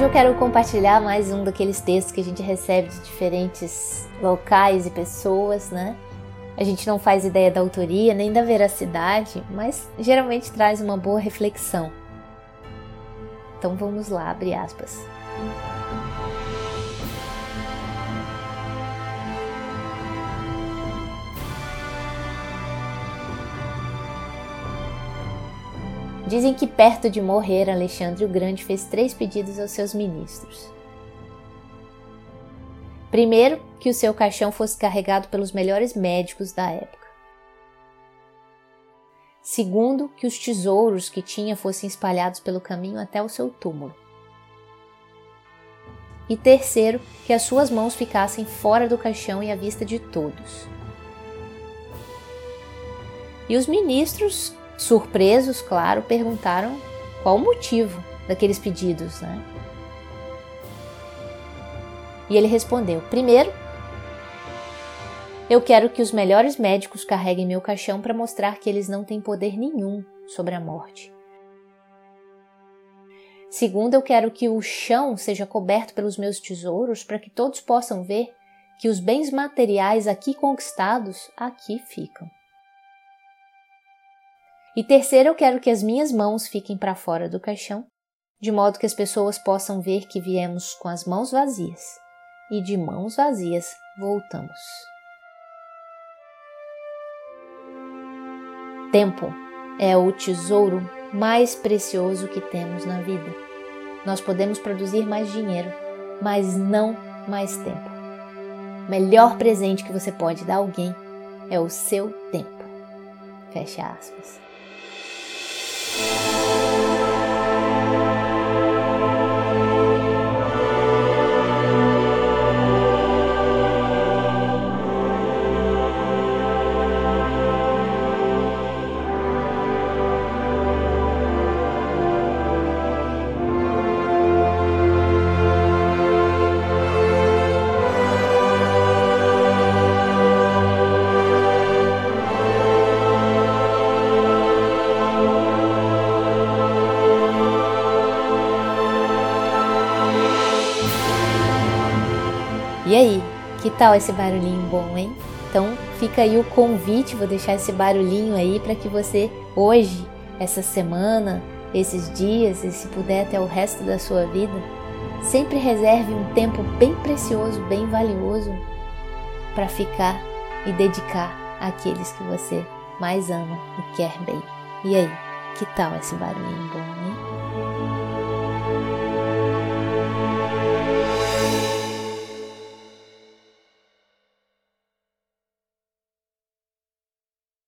Hoje eu quero compartilhar mais um daqueles textos que a gente recebe de diferentes locais e pessoas, né? A gente não faz ideia da autoria nem da veracidade, mas geralmente traz uma boa reflexão. Então vamos lá, abre aspas. Dizem que perto de morrer, Alexandre o Grande fez três pedidos aos seus ministros. Primeiro, que o seu caixão fosse carregado pelos melhores médicos da época. Segundo, que os tesouros que tinha fossem espalhados pelo caminho até o seu túmulo. E terceiro, que as suas mãos ficassem fora do caixão e à vista de todos. E os ministros surpresos, claro, perguntaram qual o motivo daqueles pedidos, né? E ele respondeu: primeiro, eu quero que os melhores médicos carreguem meu caixão para mostrar que eles não têm poder nenhum sobre a morte. Segundo, eu quero que o chão seja coberto pelos meus tesouros para que todos possam ver que os bens materiais aqui conquistados aqui ficam. E terceiro, eu quero que as minhas mãos fiquem para fora do caixão, de modo que as pessoas possam ver que viemos com as mãos vazias e de mãos vazias voltamos. Tempo é o tesouro mais precioso que temos na vida. Nós podemos produzir mais dinheiro, mas não mais tempo. O melhor presente que você pode dar a alguém é o seu tempo. Fecha aspas. Yeah. E aí, que tal esse barulhinho bom, hein? Então fica aí o convite, vou deixar esse barulhinho aí para que você hoje, essa semana, esses dias e se puder até o resto da sua vida, sempre reserve um tempo bem precioso, bem valioso para ficar e dedicar àqueles que você mais ama e quer bem. E aí, que tal esse barulhinho bom, hein?